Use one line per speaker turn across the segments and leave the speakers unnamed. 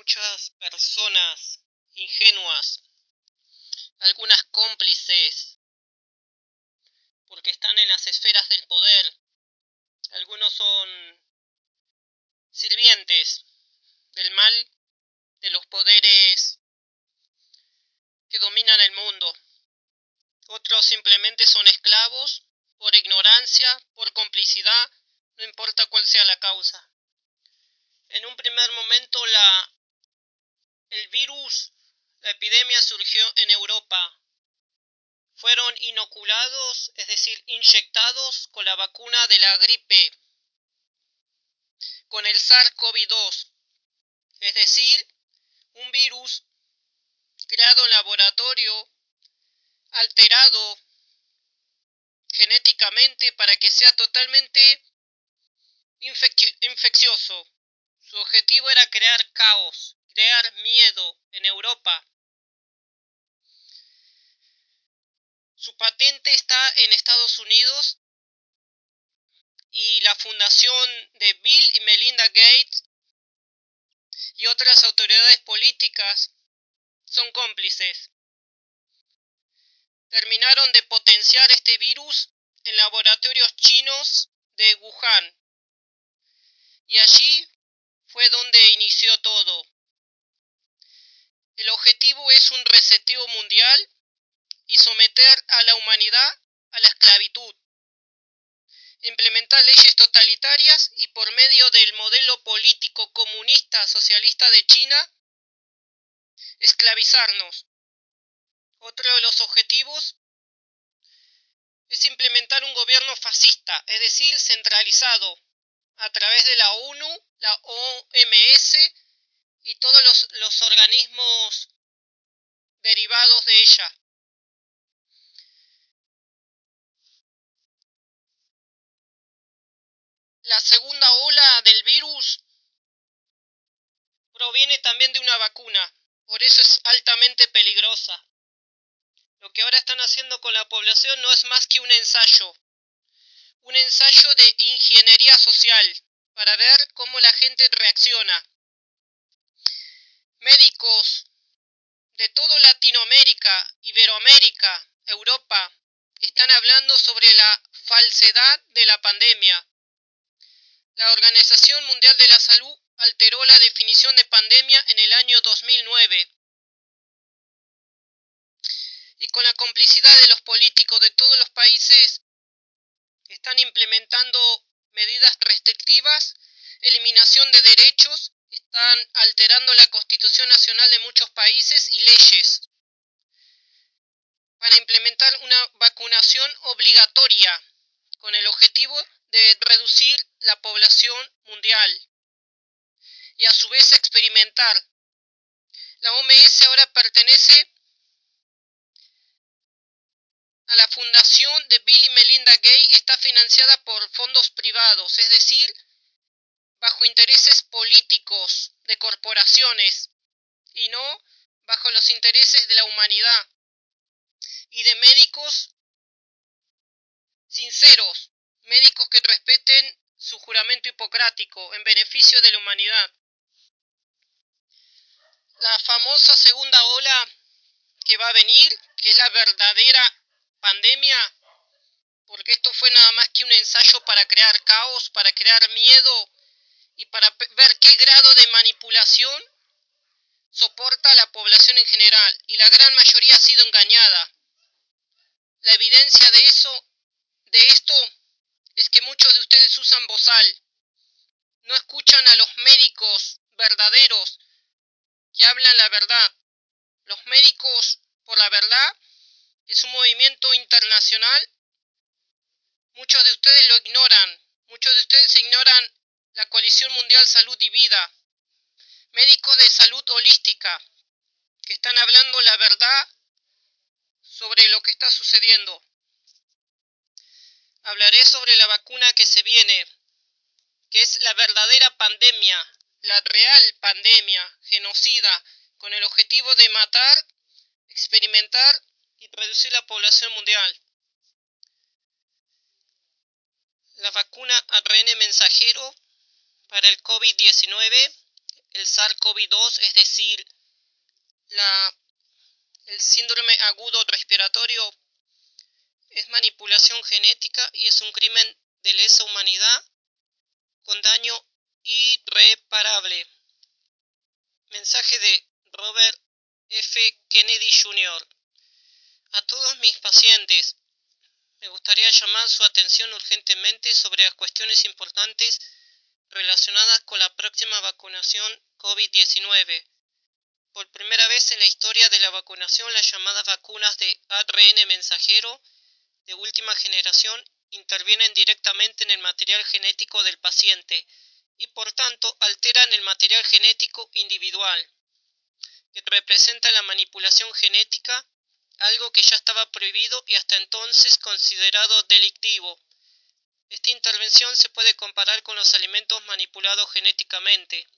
muchas personas ingenuas, algunas cómplices, porque están en las esferas del poder, algunos son sirvientes del mal de los poderes que dominan el mundo. Otros simplemente son esclavos por ignorancia, por complicidad, no importa cuál sea la causa. En un primer momento la, el virus, la epidemia surgió en Europa. Fueron inoculados, es decir, inyectados con la vacuna de la gripe, con el SARS-CoV-2, es decir, un virus creado en laboratorio, alterado genéticamente para que sea totalmente infeccioso. Su objetivo era crear caos, crear miedo en Europa. Su patente está en Estados Unidos y la fundación de Bill y Melinda Gates y otras autoridades políticas son cómplices. Terminaron de potenciar este virus en laboratorios chinos de Wuhan. Y allí fue donde inició todo. El objetivo es un reseteo mundial y someter a la humanidad a la esclavitud. Implementar leyes totalitarias y por medio del modelo político comunista socialista de China, esclavizarnos. Otro de los objetivos es implementar un gobierno fascista, es decir, centralizado, a través de la ONU, la OMS y todos los, los organismos derivados de ella. La segunda ola del virus proviene también de una vacuna, por eso es altamente peligrosa. Lo que ahora están haciendo con la población no es más que un ensayo, un ensayo de ingeniería social para ver cómo la gente reacciona. Médicos de toda Latinoamérica, Iberoamérica, Europa, están hablando sobre la falsedad de la pandemia. La Organización Mundial de la Salud alteró la definición de pandemia en el año 2009. Y con la complicidad de los políticos de todos los países, están implementando medidas restrictivas, eliminación de derechos, están alterando la constitución nacional de muchos países y leyes para implementar una vacunación obligatoria con el objetivo de reducir la población mundial y a su vez experimentar. La OMS ahora pertenece a la fundación de Bill y Melinda Gates, está financiada por fondos privados, es decir, bajo intereses políticos de corporaciones y no bajo los intereses de la humanidad y de médicos sinceros, médicos que respeten su juramento hipocrático en beneficio de la humanidad. La famosa segunda ola que va a venir, que es la verdadera pandemia, porque esto fue nada más que un ensayo para crear caos, para crear miedo y para ver qué grado de manipulación soporta la población en general, y la gran mayoría ha sido engañada. La evidencia de eso, de esto, es que muchos de ustedes usan bozal, no escuchan a los médicos verdaderos que hablan la verdad. Los médicos por la verdad es un movimiento internacional. Muchos de ustedes lo ignoran, muchos de ustedes ignoran la Coalición Mundial Salud y Vida, médicos de salud holística, que están hablando la verdad sobre lo que está sucediendo. Hablaré sobre la vacuna que se viene, que es la verdadera pandemia, la real pandemia genocida, con el objetivo de matar, experimentar y reducir la población mundial. La vacuna ARN mensajero para el COVID-19 el SARS-CoV-2, es decir, el síndrome agudo respiratorio, es manipulación genética y es un crimen de lesa humanidad con daño irreparable. Mensaje de Robert F. Kennedy Jr. A todos mis pacientes, me gustaría llamar su atención urgentemente sobre las cuestiones importantes relacionadas con la próxima vacunación COVID-19. Por primera vez en la historia de la vacunación, las llamadas vacunas de ARN mensajero de última generación intervienen directamente en el material genético del paciente y por tanto alteran el material genético individual, que representa la manipulación genética, algo que ya estaba prohibido y hasta entonces considerado delictivo. Esta intervención se puede comparar con los alimentos manipulados genéticamente,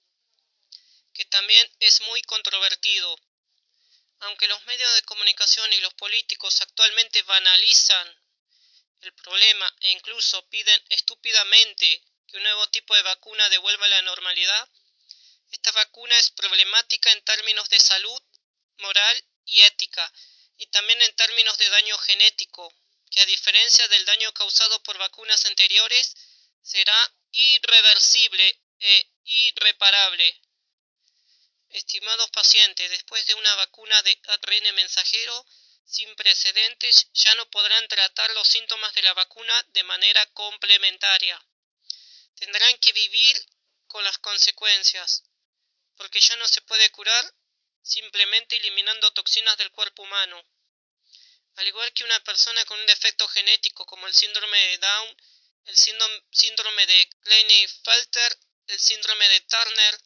que también es muy controvertido. Aunque los medios de comunicación y los políticos actualmente banalizan el problema e incluso piden estúpidamente que un nuevo tipo de vacuna devuelva la normalidad, esta vacuna es problemática en términos de salud, moral y ética, y también en términos de daño genético, que a diferencia del daño causado por vacunas anteriores, será irreversible e irreparable. Estimados pacientes, después de una vacuna de ARN mensajero, sin precedentes ya no podrán tratar los síntomas de la vacuna de manera complementaria. Tendrán que vivir con las consecuencias, porque ya no se puede curar simplemente eliminando toxinas del cuerpo humano. Al igual que una persona con un defecto genético como el síndrome de Down, el síndrome de Klinefelter, el síndrome de Turner,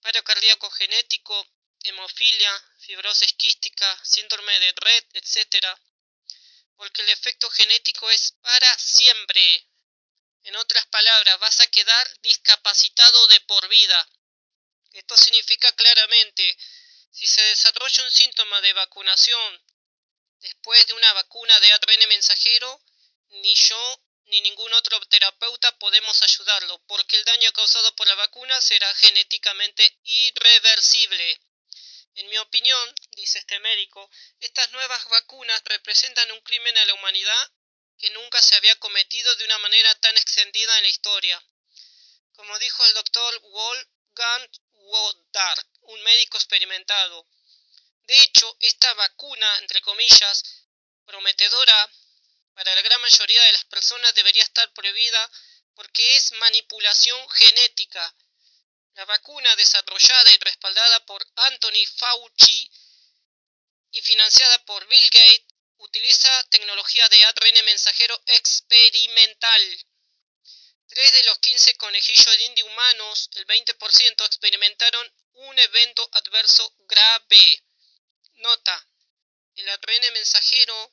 paro cardíaco genético, hemofilia, fibrosis quística, síndrome de Red, etc. Porque el efecto genético es para siempre. En otras palabras, vas a quedar discapacitado de por vida. Esto significa claramente, si se desarrolla un síntoma de vacunación después de una vacuna de ARN mensajero, ni yo ni ningún otro terapeuta podemos ayudarlo, porque el daño causado por la vacuna será genéticamente irreversible. En mi opinión, dice este médico, estas nuevas vacunas representan un crimen a la humanidad que nunca se había cometido de una manera tan extendida en la historia. Como dijo el doctor Wolfgang Wodark, un médico experimentado. De hecho, esta vacuna, entre comillas, prometedora para la gran mayoría de las personas debería estar prohibida porque es manipulación genética la vacuna desarrollada y respaldada por Anthony Fauci y financiada por Bill Gates utiliza tecnología de ARN mensajero experimental. Tres de los 15 conejillos de indio humanos, el 20%, experimentaron un evento adverso grave. Nota, el ARN mensajero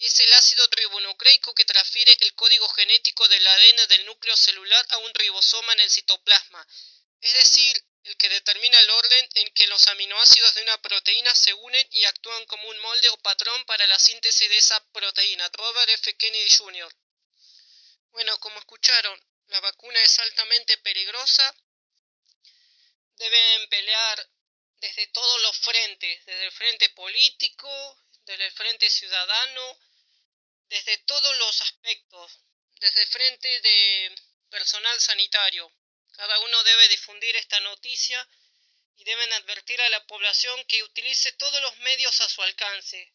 es el ácido ribonucleico que transfiere el código genético del ADN del núcleo celular a un ribosoma en el citoplasma, es decir, el que determina el orden en que los aminoácidos de una proteína se unen y actúan como un molde o patrón para la síntesis de esa proteína. Robert F. Kennedy Jr. Bueno, como escucharon, la vacuna es altamente peligrosa. Deben pelear desde todos los frentes, desde el frente político, desde el frente ciudadano, desde todos los aspectos, desde el frente de personal sanitario. Cada uno debe difundir esta noticia y deben advertir a la población que utilice todos los medios a su alcance,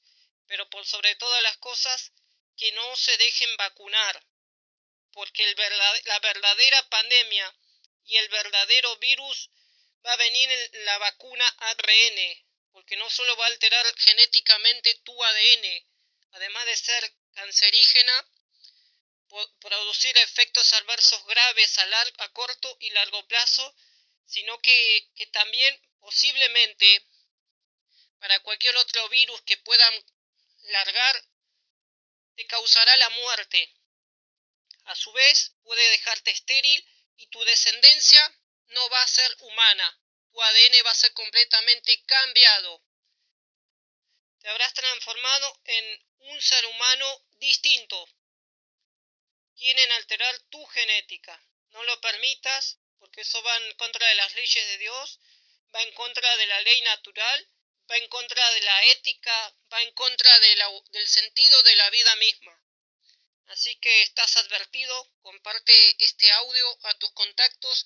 pero por sobre todas las cosas que no se dejen vacunar, porque la verdadera pandemia y el verdadero virus va a venir en la vacuna ARN, porque no solo va a alterar genéticamente tu ADN, además de ser cancerígena, producir efectos adversos graves a, a corto y largo plazo, sino que, que también posiblemente para cualquier otro virus que puedan largar, te causará la muerte. A su vez, puede dejarte estéril y tu descendencia no va a ser humana. Tu ADN va a ser completamente cambiado. Te habrás transformado en un ser humano distinto. Quieren alterar tu genética. No lo permitas porque eso va en contra de las leyes de Dios, va en contra de la ley natural, va en contra de la ética, va en contra del sentido de la vida misma. Así que estás advertido, comparte este audio a tus contactos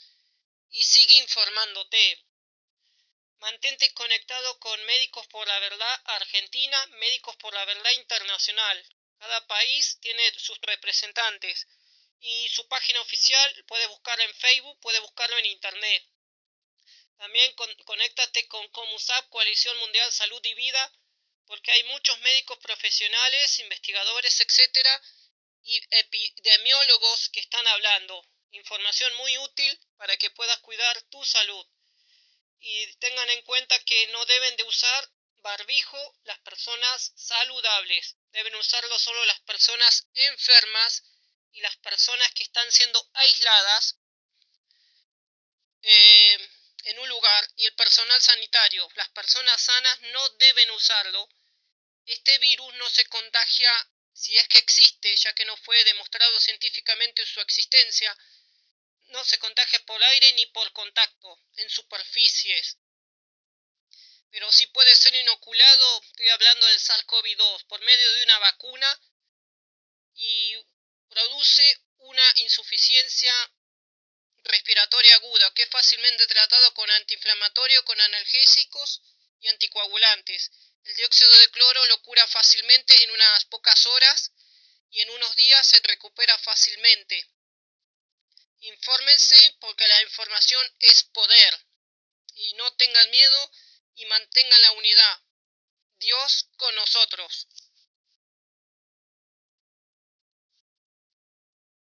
y sigue informándote. Mantente conectado con Médicos por la Verdad Argentina, Médicos por la Verdad Internacional. Cada país tiene sus representantes y su página oficial puede buscarlo en Facebook, puede buscarlo en Internet. También conéctate con COMUSAP, Coalición Mundial Salud y Vida, porque hay muchos médicos profesionales, investigadores, etcétera, y epidemiólogos que están hablando. Información muy útil para que puedas cuidar tu salud. Y tengan en cuenta que no deben de usar barbijo las personas saludables. Deben usarlo solo las personas enfermas y las personas que están siendo aisladas eh, en un lugar y el personal sanitario. Las personas sanas no deben usarlo. Este virus no se contagia si es que existe, ya que no fue demostrado científicamente su existencia. No se contagia por aire ni por contacto en superficies. Pero sí puede ser inoculado, estoy hablando del SARS-CoV-2, por medio de una vacuna y produce una insuficiencia respiratoria aguda que es fácilmente tratado con antiinflamatorio, con analgésicos y anticoagulantes. El dióxido de cloro lo cura fácilmente en unas pocas horas y en unos días se recupera fácilmente. Infórmense porque la información es poder y no tengan miedo y mantengan la unidad. Dios con nosotros.